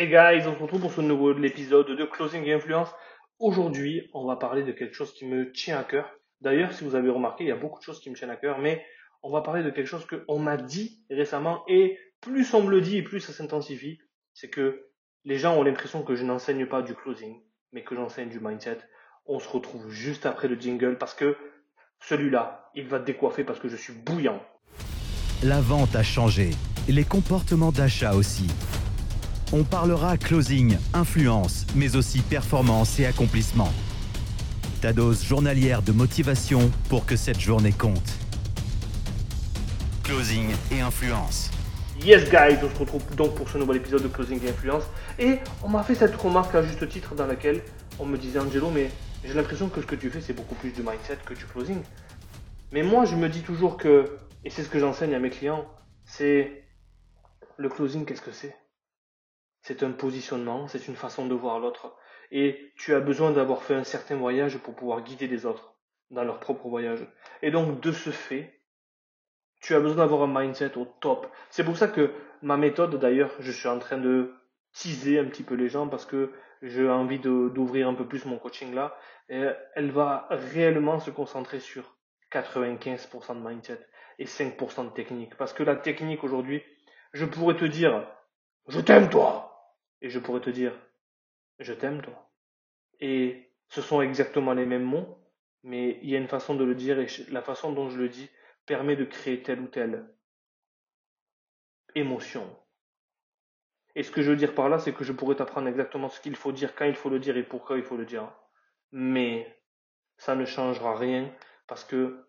Hey guys, on se retrouve pour ce nouveau épisode de Closing Influence. Aujourd'hui, on va parler de quelque chose qui me tient à cœur. D'ailleurs, si vous avez remarqué, il y a beaucoup de choses qui me tiennent à cœur, mais on va parler de quelque chose qu'on m'a dit récemment et plus on me le dit et plus ça s'intensifie, c'est que les gens ont l'impression que je n'enseigne pas du closing, mais que j'enseigne du mindset. On se retrouve juste après le jingle parce que celui-là, il va décoiffer parce que je suis bouillant. La vente a changé, les comportements d'achat aussi. On parlera closing, influence, mais aussi performance et accomplissement. Ta dose journalière de motivation pour que cette journée compte. Closing et influence. Yes guys, on se retrouve donc pour ce nouvel épisode de Closing et Influence. Et on m'a fait cette remarque à juste titre dans laquelle on me disait Angelo, mais j'ai l'impression que ce que tu fais c'est beaucoup plus du mindset que du closing. Mais moi je me dis toujours que, et c'est ce que j'enseigne à mes clients, c'est le closing, qu'est-ce que c'est? C'est un positionnement, c'est une façon de voir l'autre. Et tu as besoin d'avoir fait un certain voyage pour pouvoir guider les autres dans leur propre voyage. Et donc, de ce fait, tu as besoin d'avoir un mindset au top. C'est pour ça que ma méthode, d'ailleurs, je suis en train de teaser un petit peu les gens parce que j'ai envie d'ouvrir un peu plus mon coaching là. Elle va réellement se concentrer sur 95% de mindset et 5% de technique. Parce que la technique aujourd'hui, je pourrais te dire, je t'aime toi, et je pourrais te dire je t'aime toi. Et ce sont exactement les mêmes mots, mais il y a une façon de le dire et la façon dont je le dis permet de créer telle ou telle émotion. Et ce que je veux dire par là, c'est que je pourrais t'apprendre exactement ce qu'il faut dire, quand il faut le dire et pourquoi il faut le dire. Mais ça ne changera rien parce que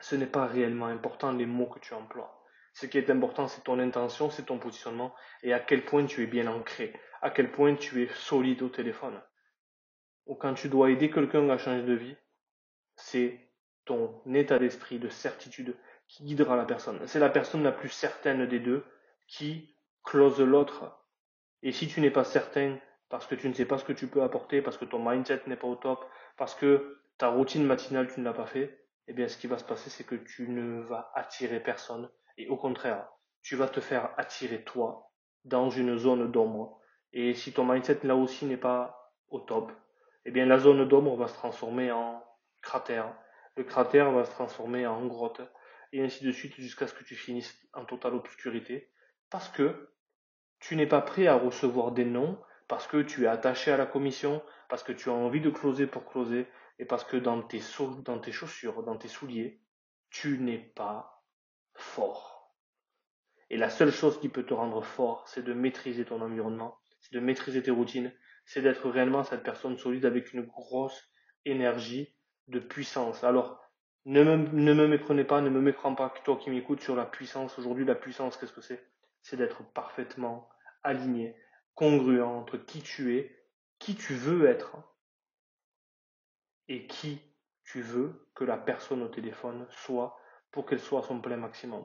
ce n'est pas réellement important les mots que tu emploies. Ce qui est important, c'est ton intention, c'est ton positionnement et à quel point tu es bien ancré, à quel point tu es solide au téléphone. Ou quand tu dois aider quelqu'un à changer de vie, c'est ton état d'esprit de certitude qui guidera la personne. C'est la personne la plus certaine des deux qui close l'autre. Et si tu n'es pas certain parce que tu ne sais pas ce que tu peux apporter, parce que ton mindset n'est pas au top, parce que ta routine matinale tu ne l'as pas fait, eh bien ce qui va se passer c'est que tu ne vas attirer personne et au contraire, tu vas te faire attirer toi dans une zone d'ombre. Et si ton mindset là aussi n'est pas au top, eh bien la zone d'ombre va se transformer en cratère. Le cratère va se transformer en grotte. Et ainsi de suite jusqu'à ce que tu finisses en totale obscurité. Parce que tu n'es pas prêt à recevoir des noms, parce que tu es attaché à la commission, parce que tu as envie de closer pour closer, et parce que dans tes, dans tes chaussures, dans tes souliers, tu n'es pas fort. Et la seule chose qui peut te rendre fort, c'est de maîtriser ton environnement, c'est de maîtriser tes routines, c'est d'être réellement cette personne solide avec une grosse énergie de puissance. Alors, ne me, ne me méprenez pas, ne me méprends pas, toi qui m'écoutes sur la puissance. Aujourd'hui, la puissance, qu'est-ce que c'est? C'est d'être parfaitement aligné, congruent entre qui tu es, qui tu veux être et qui tu veux que la personne au téléphone soit pour qu'elle soit à son plein maximum.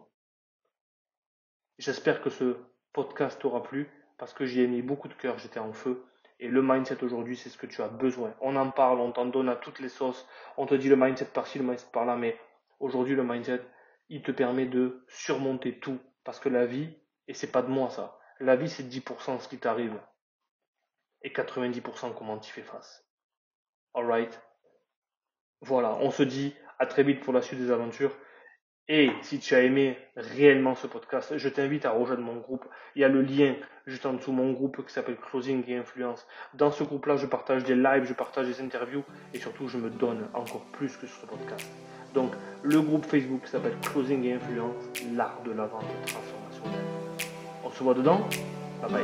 J'espère que ce podcast t'aura plu parce que j'y ai mis beaucoup de cœur, j'étais en feu. Et le mindset aujourd'hui, c'est ce que tu as besoin. On en parle, on t'en donne à toutes les sauces. On te dit le mindset par-ci, le mindset par-là, mais aujourd'hui, le mindset, il te permet de surmonter tout. Parce que la vie, et c'est pas de moi ça, la vie c'est 10% ce qui t'arrive. Et 90% comment tu fais face. Alright? Voilà, on se dit à très vite pour la suite des aventures. Et si tu as aimé réellement ce podcast, je t'invite à rejoindre mon groupe. Il y a le lien juste en dessous, mon groupe qui s'appelle Closing et Influence. Dans ce groupe-là, je partage des lives, je partage des interviews et surtout, je me donne encore plus que sur ce podcast. Donc, le groupe Facebook s'appelle Closing et Influence, l'art de la vente transformationnelle. On se voit dedans. Bye bye.